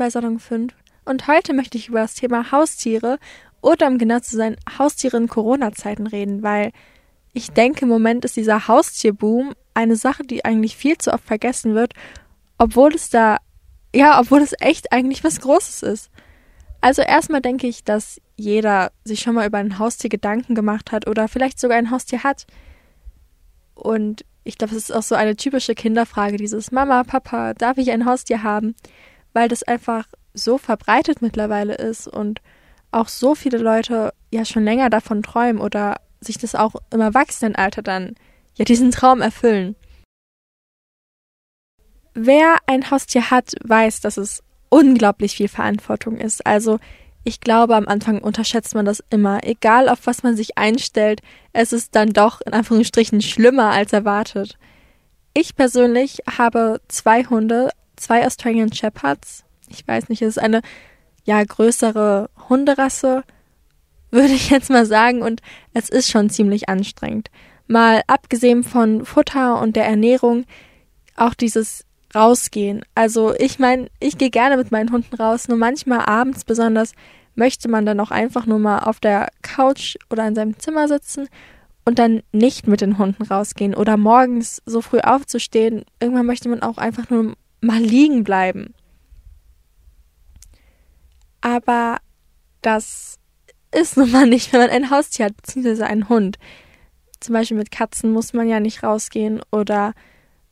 Bei Salon 5 und heute möchte ich über das Thema Haustiere oder um genau zu sein, Haustiere in Corona-Zeiten reden, weil ich denke, im Moment ist dieser Haustierboom eine Sache, die eigentlich viel zu oft vergessen wird, obwohl es da, ja, obwohl es echt eigentlich was Großes ist. Also erstmal denke ich, dass jeder sich schon mal über ein Haustier Gedanken gemacht hat oder vielleicht sogar ein Haustier hat. Und ich glaube, es ist auch so eine typische Kinderfrage, dieses Mama, Papa, darf ich ein Haustier haben? Weil das einfach so verbreitet mittlerweile ist und auch so viele Leute ja schon länger davon träumen oder sich das auch im Erwachsenenalter dann ja diesen Traum erfüllen. Wer ein Haustier hat, weiß, dass es unglaublich viel Verantwortung ist. Also ich glaube, am Anfang unterschätzt man das immer. Egal auf was man sich einstellt, es ist dann doch in Anführungsstrichen schlimmer als erwartet. Ich persönlich habe zwei Hunde, zwei Australian Shepherds. Ich weiß nicht, es ist eine ja größere Hunderasse, würde ich jetzt mal sagen, und es ist schon ziemlich anstrengend. Mal abgesehen von Futter und der Ernährung, auch dieses Rausgehen. Also ich meine, ich gehe gerne mit meinen Hunden raus, nur manchmal abends besonders möchte man dann auch einfach nur mal auf der Couch oder in seinem Zimmer sitzen und dann nicht mit den Hunden rausgehen oder morgens so früh aufzustehen. Irgendwann möchte man auch einfach nur mal liegen bleiben. Aber das ist nun mal nicht, wenn man ein Haustier hat, beziehungsweise einen Hund. Zum Beispiel mit Katzen muss man ja nicht rausgehen oder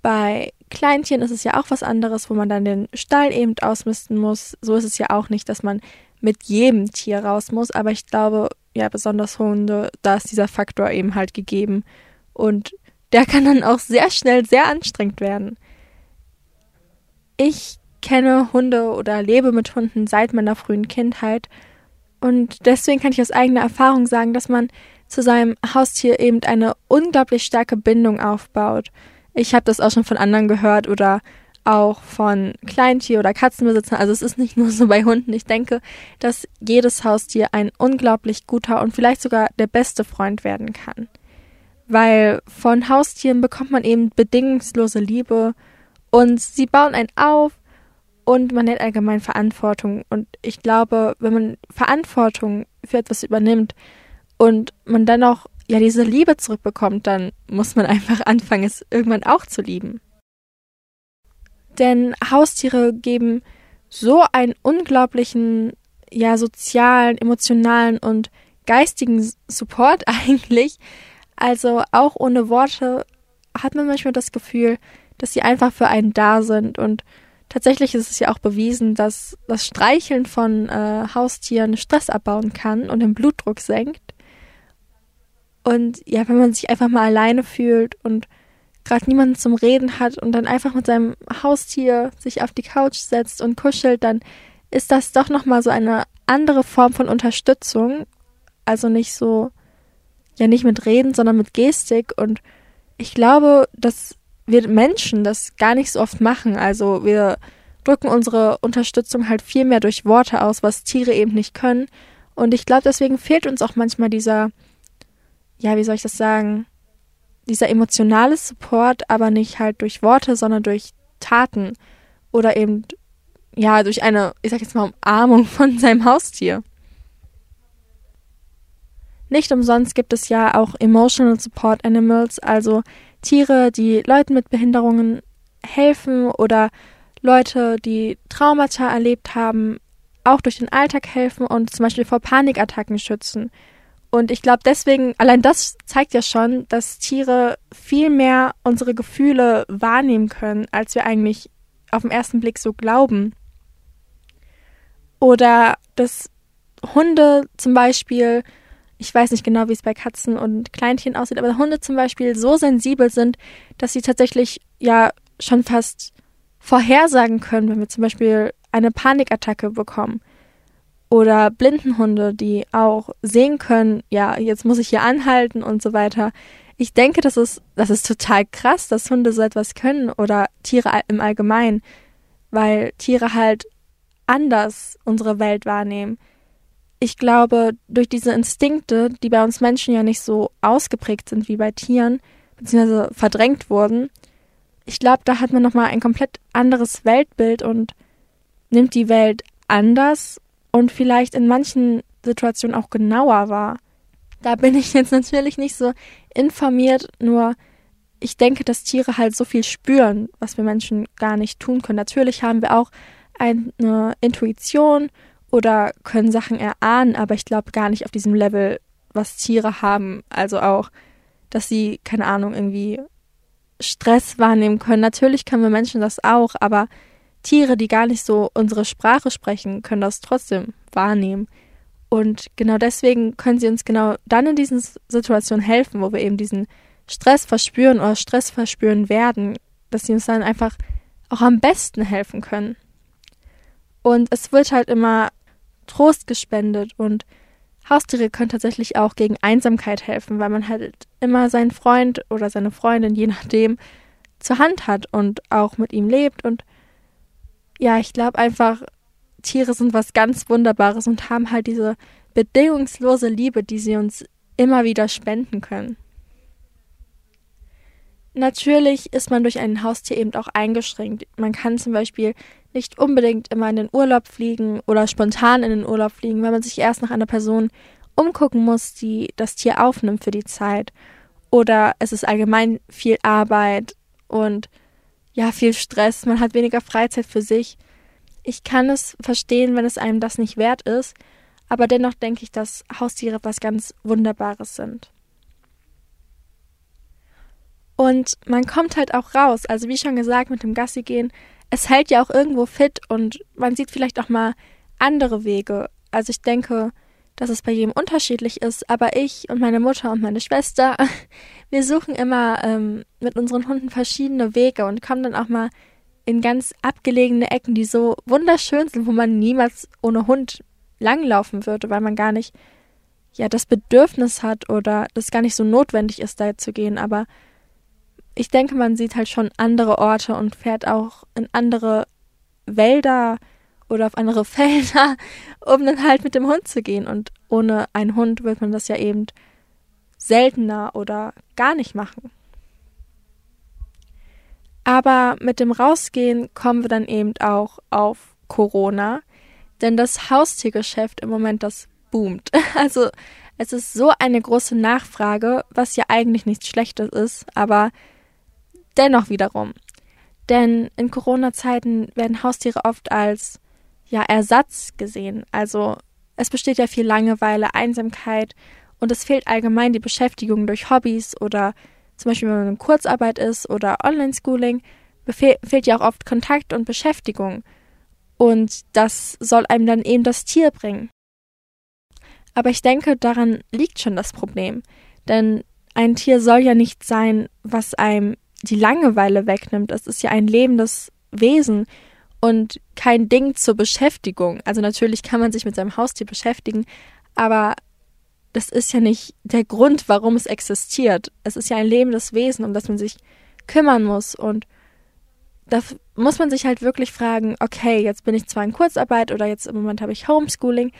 bei Kleintieren ist es ja auch was anderes, wo man dann den Stall eben ausmisten muss. So ist es ja auch nicht, dass man mit jedem Tier raus muss, aber ich glaube, ja, besonders Hunde, da ist dieser Faktor eben halt gegeben und der kann dann auch sehr schnell sehr anstrengend werden. Ich kenne Hunde oder lebe mit Hunden seit meiner frühen Kindheit. Und deswegen kann ich aus eigener Erfahrung sagen, dass man zu seinem Haustier eben eine unglaublich starke Bindung aufbaut. Ich habe das auch schon von anderen gehört oder auch von Kleintier- oder Katzenbesitzern. Also es ist nicht nur so bei Hunden. Ich denke, dass jedes Haustier ein unglaublich guter und vielleicht sogar der beste Freund werden kann. Weil von Haustieren bekommt man eben bedingungslose Liebe und sie bauen einen auf und man nennt allgemein Verantwortung. Und ich glaube, wenn man Verantwortung für etwas übernimmt und man dann auch ja diese Liebe zurückbekommt, dann muss man einfach anfangen, es irgendwann auch zu lieben. Denn Haustiere geben so einen unglaublichen, ja, sozialen, emotionalen und geistigen Support eigentlich. Also auch ohne Worte hat man manchmal das Gefühl, dass sie einfach für einen da sind. Und Tatsächlich ist es ja auch bewiesen, dass das Streicheln von äh, Haustieren Stress abbauen kann und den Blutdruck senkt. Und ja, wenn man sich einfach mal alleine fühlt und gerade niemanden zum Reden hat und dann einfach mit seinem Haustier sich auf die Couch setzt und kuschelt, dann ist das doch noch mal so eine andere Form von Unterstützung, also nicht so ja nicht mit Reden, sondern mit Gestik. Und ich glaube, dass wir Menschen das gar nicht so oft machen. Also wir drücken unsere Unterstützung halt viel mehr durch Worte aus, was Tiere eben nicht können. Und ich glaube, deswegen fehlt uns auch manchmal dieser, ja, wie soll ich das sagen, dieser emotionale Support, aber nicht halt durch Worte, sondern durch Taten oder eben, ja, durch eine, ich sag jetzt mal, Umarmung von seinem Haustier. Nicht umsonst gibt es ja auch Emotional Support Animals, also Tiere, die Leuten mit Behinderungen helfen oder Leute, die Traumata erlebt haben, auch durch den Alltag helfen und zum Beispiel vor Panikattacken schützen. Und ich glaube deswegen, allein das zeigt ja schon, dass Tiere viel mehr unsere Gefühle wahrnehmen können, als wir eigentlich auf den ersten Blick so glauben. Oder dass Hunde zum Beispiel ich weiß nicht genau, wie es bei Katzen und Kleintieren aussieht, aber Hunde zum Beispiel so sensibel sind, dass sie tatsächlich ja schon fast vorhersagen können, wenn wir zum Beispiel eine Panikattacke bekommen. Oder Blindenhunde, die auch sehen können, ja, jetzt muss ich hier anhalten und so weiter. Ich denke, das ist, das ist total krass, dass Hunde so etwas können oder Tiere im Allgemeinen, weil Tiere halt anders unsere Welt wahrnehmen ich glaube, durch diese Instinkte, die bei uns Menschen ja nicht so ausgeprägt sind wie bei Tieren, beziehungsweise verdrängt wurden, ich glaube, da hat man nochmal ein komplett anderes Weltbild und nimmt die Welt anders und vielleicht in manchen Situationen auch genauer wahr. Da bin ich jetzt natürlich nicht so informiert, nur ich denke, dass Tiere halt so viel spüren, was wir Menschen gar nicht tun können. Natürlich haben wir auch eine Intuition oder können Sachen erahnen, aber ich glaube gar nicht auf diesem Level, was Tiere haben. Also auch, dass sie, keine Ahnung, irgendwie Stress wahrnehmen können. Natürlich können wir Menschen das auch, aber Tiere, die gar nicht so unsere Sprache sprechen, können das trotzdem wahrnehmen. Und genau deswegen können sie uns genau dann in diesen Situationen helfen, wo wir eben diesen Stress verspüren oder Stress verspüren werden, dass sie uns dann einfach auch am besten helfen können. Und es wird halt immer Trost gespendet und Haustiere können tatsächlich auch gegen Einsamkeit helfen, weil man halt immer seinen Freund oder seine Freundin, je nachdem, zur Hand hat und auch mit ihm lebt. Und ja, ich glaube einfach, Tiere sind was ganz Wunderbares und haben halt diese bedingungslose Liebe, die sie uns immer wieder spenden können. Natürlich ist man durch ein Haustier eben auch eingeschränkt. Man kann zum Beispiel nicht unbedingt immer in den Urlaub fliegen oder spontan in den Urlaub fliegen, weil man sich erst nach einer Person umgucken muss, die das Tier aufnimmt für die Zeit. Oder es ist allgemein viel Arbeit und ja, viel Stress. Man hat weniger Freizeit für sich. Ich kann es verstehen, wenn es einem das nicht wert ist, aber dennoch denke ich, dass Haustiere was ganz Wunderbares sind. Und man kommt halt auch raus. Also wie schon gesagt, mit dem Gassi gehen, es hält ja auch irgendwo fit und man sieht vielleicht auch mal andere Wege. Also ich denke, dass es bei jedem unterschiedlich ist, aber ich und meine Mutter und meine Schwester, wir suchen immer ähm, mit unseren Hunden verschiedene Wege und kommen dann auch mal in ganz abgelegene Ecken, die so wunderschön sind, wo man niemals ohne Hund langlaufen würde, weil man gar nicht ja das Bedürfnis hat oder das gar nicht so notwendig ist, da zu gehen. Aber ich denke, man sieht halt schon andere Orte und fährt auch in andere Wälder oder auf andere Felder, um dann halt mit dem Hund zu gehen. Und ohne einen Hund wird man das ja eben seltener oder gar nicht machen. Aber mit dem Rausgehen kommen wir dann eben auch auf Corona, denn das Haustiergeschäft im Moment das boomt. Also es ist so eine große Nachfrage, was ja eigentlich nichts Schlechtes ist, aber dennoch wiederum. Denn in Corona-Zeiten werden Haustiere oft als ja Ersatz gesehen. Also es besteht ja viel Langeweile, Einsamkeit und es fehlt allgemein die Beschäftigung durch Hobbys oder zum Beispiel wenn man in Kurzarbeit ist oder Online-Schooling, fehlt ja auch oft Kontakt und Beschäftigung. Und das soll einem dann eben das Tier bringen. Aber ich denke, daran liegt schon das Problem. Denn ein Tier soll ja nicht sein, was einem die Langeweile wegnimmt. Es ist ja ein lebendes Wesen und kein Ding zur Beschäftigung. Also natürlich kann man sich mit seinem Haustier beschäftigen, aber das ist ja nicht der Grund, warum es existiert. Es ist ja ein lebendes Wesen, um das man sich kümmern muss. Und da muss man sich halt wirklich fragen, okay, jetzt bin ich zwar in Kurzarbeit oder jetzt im Moment habe ich Homeschooling,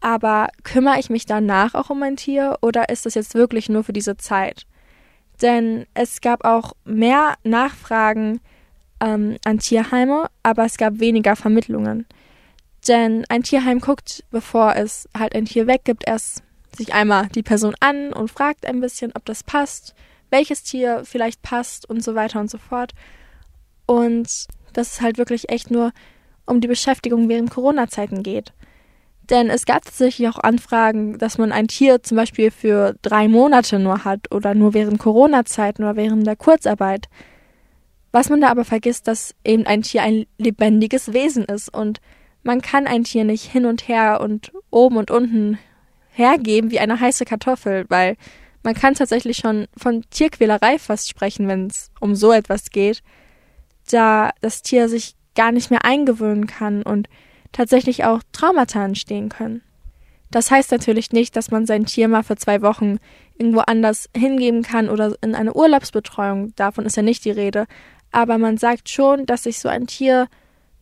aber kümmere ich mich danach auch um mein Tier oder ist das jetzt wirklich nur für diese Zeit? Denn es gab auch mehr Nachfragen ähm, an Tierheime, aber es gab weniger Vermittlungen. Denn ein Tierheim guckt, bevor es halt ein Tier weggibt, erst sich einmal die Person an und fragt ein bisschen, ob das passt, welches Tier vielleicht passt und so weiter und so fort. Und dass es halt wirklich echt nur um die Beschäftigung während Corona-Zeiten geht. Denn es gab tatsächlich auch Anfragen, dass man ein Tier zum Beispiel für drei Monate nur hat oder nur während Corona-Zeiten oder während der Kurzarbeit. Was man da aber vergisst, dass eben ein Tier ein lebendiges Wesen ist und man kann ein Tier nicht hin und her und oben und unten hergeben wie eine heiße Kartoffel, weil man kann tatsächlich schon von Tierquälerei fast sprechen, wenn es um so etwas geht, da das Tier sich gar nicht mehr eingewöhnen kann und tatsächlich auch Traumata entstehen können. Das heißt natürlich nicht, dass man sein Tier mal für zwei Wochen irgendwo anders hingeben kann oder in eine Urlaubsbetreuung. Davon ist ja nicht die Rede. Aber man sagt schon, dass sich so ein Tier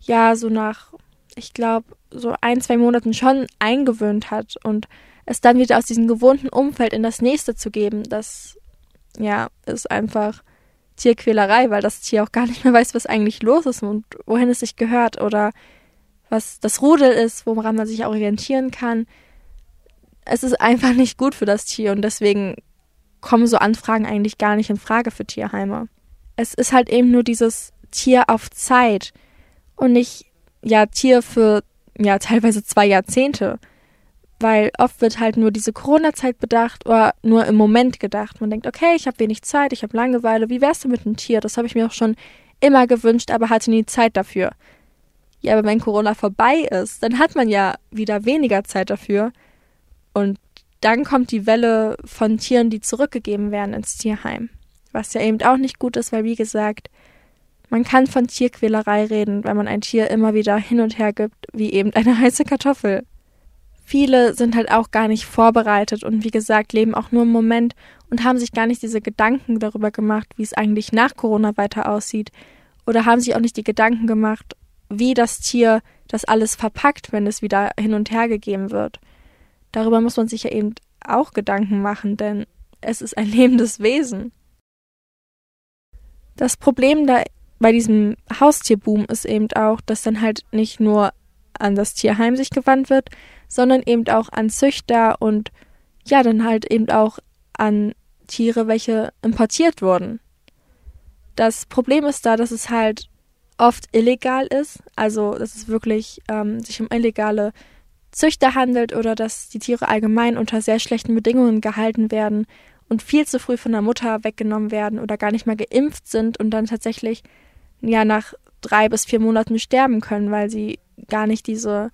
ja so nach, ich glaube, so ein, zwei Monaten schon eingewöhnt hat und es dann wieder aus diesem gewohnten Umfeld in das nächste zu geben, das ja ist einfach Tierquälerei, weil das Tier auch gar nicht mehr weiß, was eigentlich los ist und wohin es sich gehört oder was das Rudel ist, woran man sich orientieren kann. Es ist einfach nicht gut für das Tier und deswegen kommen so Anfragen eigentlich gar nicht in Frage für Tierheime. Es ist halt eben nur dieses Tier auf Zeit und nicht ja Tier für ja teilweise zwei Jahrzehnte, weil oft wird halt nur diese Corona-Zeit bedacht oder nur im Moment gedacht. Man denkt, okay, ich habe wenig Zeit, ich habe Langeweile, wie wär's denn mit einem Tier? Das habe ich mir auch schon immer gewünscht, aber hatte nie Zeit dafür. Ja, aber wenn Corona vorbei ist, dann hat man ja wieder weniger Zeit dafür und dann kommt die Welle von Tieren, die zurückgegeben werden ins Tierheim. Was ja eben auch nicht gut ist, weil wie gesagt, man kann von Tierquälerei reden, wenn man ein Tier immer wieder hin und her gibt, wie eben eine heiße Kartoffel. Viele sind halt auch gar nicht vorbereitet und wie gesagt, leben auch nur im Moment und haben sich gar nicht diese Gedanken darüber gemacht, wie es eigentlich nach Corona weiter aussieht. Oder haben sich auch nicht die Gedanken gemacht, wie das Tier das alles verpackt, wenn es wieder hin und her gegeben wird. Darüber muss man sich ja eben auch Gedanken machen, denn es ist ein lebendes Wesen. Das Problem da bei diesem Haustierboom ist eben auch, dass dann halt nicht nur an das Tierheim sich gewandt wird, sondern eben auch an Züchter und ja, dann halt eben auch an Tiere, welche importiert wurden. Das Problem ist da, dass es halt oft illegal ist, also dass es wirklich ähm, sich um illegale Züchter handelt oder dass die Tiere allgemein unter sehr schlechten Bedingungen gehalten werden und viel zu früh von der Mutter weggenommen werden oder gar nicht mal geimpft sind und dann tatsächlich ja nach drei bis vier Monaten sterben können, weil sie gar nicht diese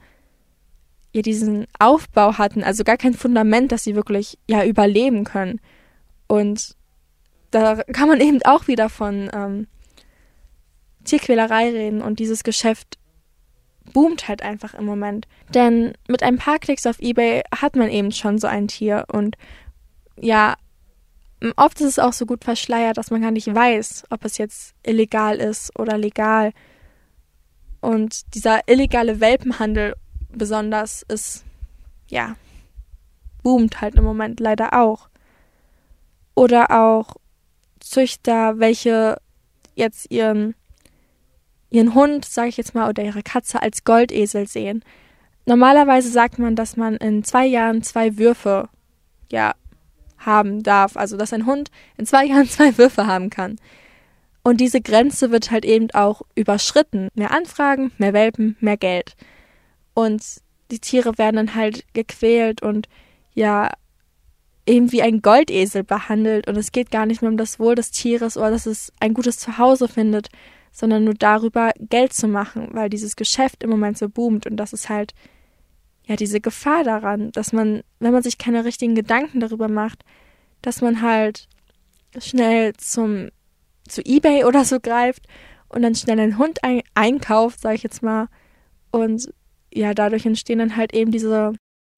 ja diesen Aufbau hatten, also gar kein Fundament, dass sie wirklich ja überleben können. Und da kann man eben auch wieder von ähm, Tierquälerei reden und dieses Geschäft boomt halt einfach im Moment. Denn mit ein paar Klicks auf eBay hat man eben schon so ein Tier und ja, oft ist es auch so gut verschleiert, dass man gar nicht weiß, ob es jetzt illegal ist oder legal. Und dieser illegale Welpenhandel besonders ist, ja, boomt halt im Moment leider auch. Oder auch Züchter, welche jetzt ihren, ihren Hund, sage ich jetzt mal, oder ihre Katze als Goldesel sehen. Normalerweise sagt man, dass man in zwei Jahren zwei Würfe, ja, haben darf. Also, dass ein Hund in zwei Jahren zwei Würfe haben kann. Und diese Grenze wird halt eben auch überschritten. Mehr Anfragen, mehr Welpen, mehr Geld. Und die Tiere werden dann halt gequält und ja, eben wie ein Goldesel behandelt. Und es geht gar nicht mehr um das Wohl des Tieres oder dass es ein gutes Zuhause findet, sondern nur darüber, Geld zu machen, weil dieses Geschäft im Moment so boomt. Und das ist halt ja diese Gefahr daran, dass man, wenn man sich keine richtigen Gedanken darüber macht, dass man halt schnell zum zu eBay oder so greift und dann schnell einen Hund ein einkauft, sage ich jetzt mal, und ja, dadurch entstehen dann halt eben diese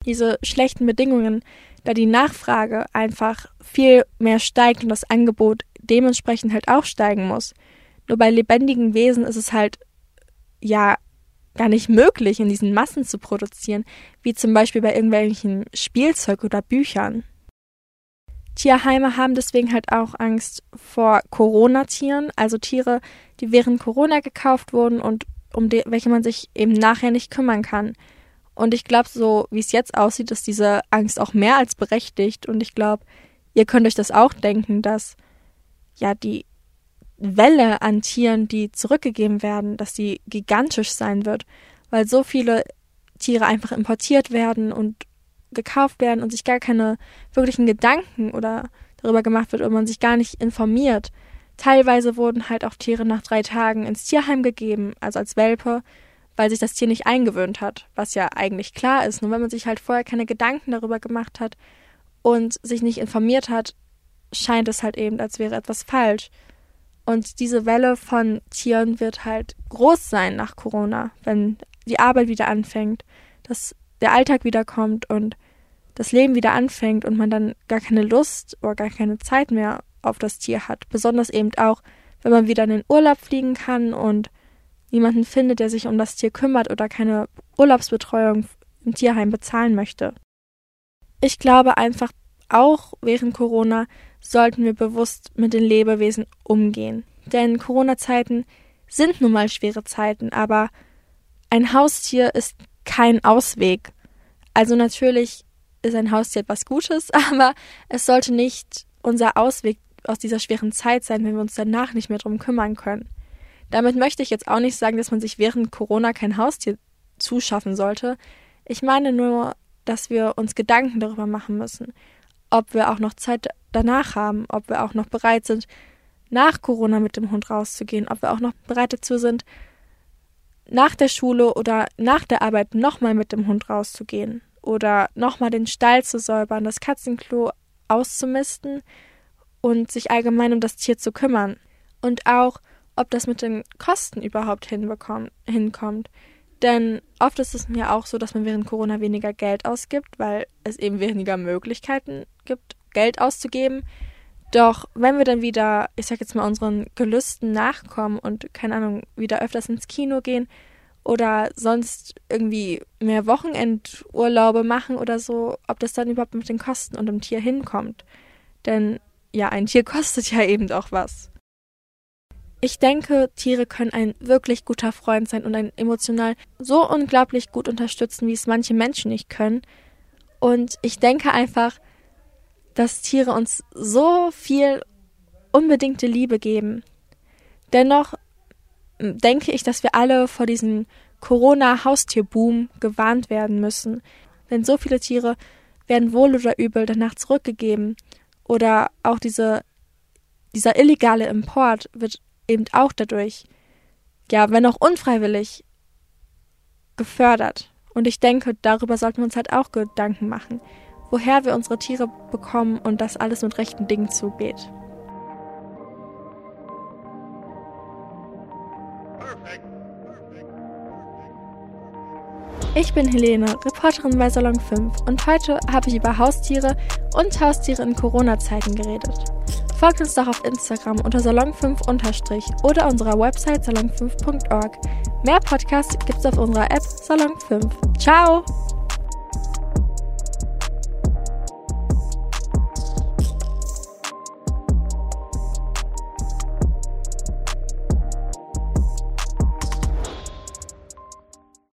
diese schlechten Bedingungen, da die Nachfrage einfach viel mehr steigt und das Angebot dementsprechend halt auch steigen muss. Nur bei lebendigen Wesen ist es halt ja gar nicht möglich, in diesen Massen zu produzieren, wie zum Beispiel bei irgendwelchen Spielzeug oder Büchern. Tierheime haben deswegen halt auch Angst vor Corona-Tieren, also Tiere, die während Corona gekauft wurden und um die, welche man sich eben nachher nicht kümmern kann. Und ich glaube, so wie es jetzt aussieht, ist diese Angst auch mehr als berechtigt. Und ich glaube, ihr könnt euch das auch denken, dass ja die Welle an Tieren, die zurückgegeben werden, dass die gigantisch sein wird, weil so viele Tiere einfach importiert werden und gekauft werden und sich gar keine wirklichen Gedanken oder darüber gemacht wird und man sich gar nicht informiert. Teilweise wurden halt auch Tiere nach drei Tagen ins Tierheim gegeben, also als Welpe, weil sich das Tier nicht eingewöhnt hat, was ja eigentlich klar ist. Nur wenn man sich halt vorher keine Gedanken darüber gemacht hat und sich nicht informiert hat, scheint es halt eben, als wäre etwas falsch. Und diese Welle von Tieren wird halt groß sein nach Corona, wenn die Arbeit wieder anfängt, dass der Alltag wiederkommt und das Leben wieder anfängt und man dann gar keine Lust oder gar keine Zeit mehr auf das Tier hat. Besonders eben auch, wenn man wieder in den Urlaub fliegen kann und niemanden findet, der sich um das Tier kümmert oder keine Urlaubsbetreuung im Tierheim bezahlen möchte. Ich glaube einfach, auch während Corona sollten wir bewusst mit den Lebewesen umgehen. Denn Corona-Zeiten sind nun mal schwere Zeiten, aber ein Haustier ist kein Ausweg. Also natürlich ist ein Haustier etwas Gutes, aber es sollte nicht unser Ausweg aus dieser schweren Zeit sein, wenn wir uns danach nicht mehr drum kümmern können. Damit möchte ich jetzt auch nicht sagen, dass man sich während Corona kein Haustier zuschaffen sollte. Ich meine nur, dass wir uns Gedanken darüber machen müssen, ob wir auch noch Zeit danach haben, ob wir auch noch bereit sind, nach Corona mit dem Hund rauszugehen, ob wir auch noch bereit dazu sind, nach der Schule oder nach der Arbeit nochmal mit dem Hund rauszugehen oder nochmal den Stall zu säubern, das Katzenklo auszumisten und sich allgemein um das Tier zu kümmern. Und auch, ob das mit den Kosten überhaupt hinkommt. Denn oft ist es mir auch so, dass man während Corona weniger Geld ausgibt, weil es eben weniger Möglichkeiten gibt, Geld auszugeben. Doch wenn wir dann wieder, ich sag jetzt mal, unseren Gelüsten nachkommen und, keine Ahnung, wieder öfters ins Kino gehen oder sonst irgendwie mehr Wochenendurlaube machen oder so, ob das dann überhaupt mit den Kosten und dem Tier hinkommt. Denn ja, ein Tier kostet ja eben auch was. Ich denke, Tiere können ein wirklich guter Freund sein und einen emotional so unglaublich gut unterstützen, wie es manche Menschen nicht können. Und ich denke einfach, dass Tiere uns so viel unbedingte Liebe geben. Dennoch denke ich, dass wir alle vor diesem Corona-Haustierboom gewarnt werden müssen. Denn so viele Tiere werden wohl oder übel danach zurückgegeben. Oder auch diese, dieser illegale Import wird eben auch dadurch, ja, wenn auch unfreiwillig, gefördert. Und ich denke, darüber sollten wir uns halt auch Gedanken machen, woher wir unsere Tiere bekommen und dass alles mit rechten Dingen zugeht. Ich bin Helene, Reporterin bei Salon 5 und heute habe ich über Haustiere und Haustiere in Corona-Zeiten geredet. Folgt uns doch auf Instagram unter salon5- oder unserer Website salon5.org. Mehr Podcasts gibt's auf unserer App Salon 5. Ciao!